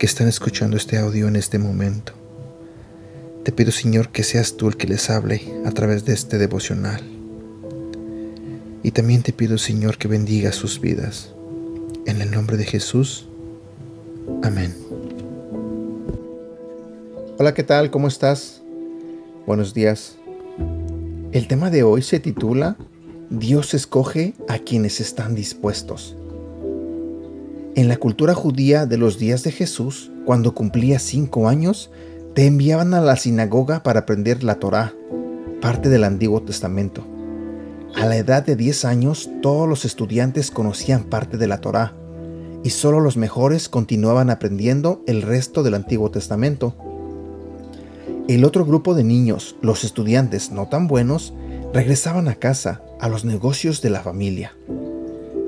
que están escuchando este audio en este momento. Te pido, Señor, que seas tú el que les hable a través de este devocional. Y también te pido, Señor, que bendiga sus vidas. En el nombre de Jesús. Amén. Hola, ¿qué tal? ¿Cómo estás? Buenos días. El tema de hoy se titula Dios escoge a quienes están dispuestos. En la cultura judía de los días de Jesús, cuando cumplía cinco años, te enviaban a la sinagoga para aprender la Torá, parte del Antiguo Testamento. A la edad de 10 años, todos los estudiantes conocían parte de la Torá, y solo los mejores continuaban aprendiendo el resto del Antiguo Testamento. El otro grupo de niños, los estudiantes no tan buenos, regresaban a casa, a los negocios de la familia.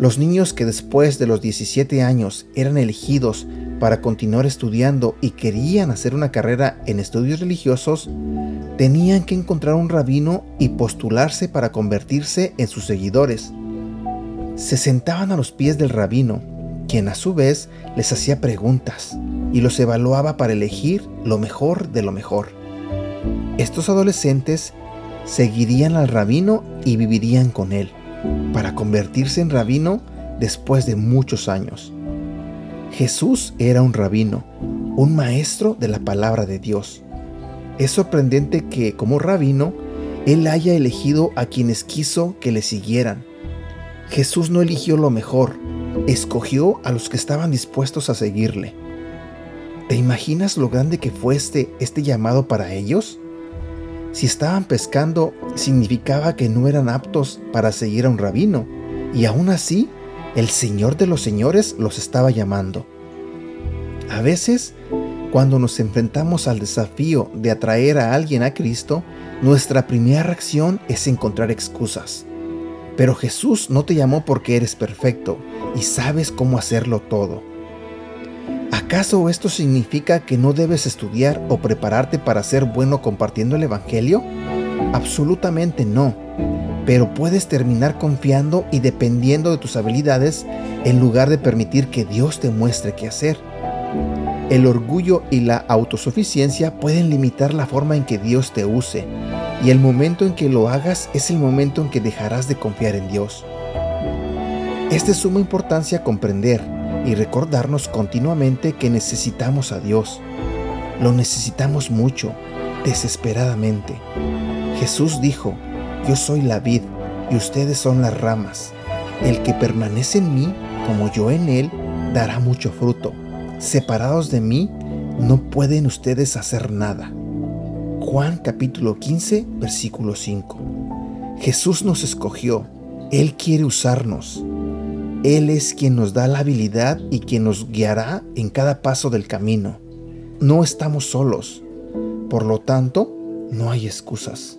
Los niños que después de los 17 años eran elegidos para continuar estudiando y querían hacer una carrera en estudios religiosos, tenían que encontrar un rabino y postularse para convertirse en sus seguidores. Se sentaban a los pies del rabino, quien a su vez les hacía preguntas y los evaluaba para elegir lo mejor de lo mejor. Estos adolescentes seguirían al rabino y vivirían con él, para convertirse en rabino después de muchos años. Jesús era un rabino, un maestro de la palabra de Dios. Es sorprendente que, como rabino, Él haya elegido a quienes quiso que le siguieran. Jesús no eligió lo mejor, escogió a los que estaban dispuestos a seguirle. ¿Te imaginas lo grande que fue este, este llamado para ellos? Si estaban pescando, significaba que no eran aptos para seguir a un rabino, y aún así, el Señor de los Señores los estaba llamando. A veces, cuando nos enfrentamos al desafío de atraer a alguien a Cristo, nuestra primera reacción es encontrar excusas. Pero Jesús no te llamó porque eres perfecto y sabes cómo hacerlo todo. ¿Acaso esto significa que no debes estudiar o prepararte para ser bueno compartiendo el Evangelio? Absolutamente no. Pero puedes terminar confiando y dependiendo de tus habilidades en lugar de permitir que Dios te muestre qué hacer. El orgullo y la autosuficiencia pueden limitar la forma en que Dios te use, y el momento en que lo hagas es el momento en que dejarás de confiar en Dios. Es de suma importancia comprender y recordarnos continuamente que necesitamos a Dios. Lo necesitamos mucho, desesperadamente. Jesús dijo, yo soy la vid y ustedes son las ramas. El que permanece en mí, como yo en él, dará mucho fruto. Separados de mí, no pueden ustedes hacer nada. Juan capítulo 15, versículo 5. Jesús nos escogió, Él quiere usarnos. Él es quien nos da la habilidad y quien nos guiará en cada paso del camino. No estamos solos. Por lo tanto, no hay excusas.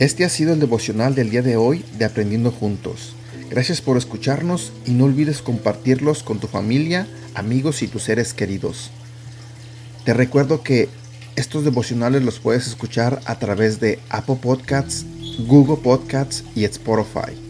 Este ha sido el devocional del día de hoy de Aprendiendo Juntos. Gracias por escucharnos y no olvides compartirlos con tu familia, amigos y tus seres queridos. Te recuerdo que estos devocionales los puedes escuchar a través de Apple Podcasts, Google Podcasts y Spotify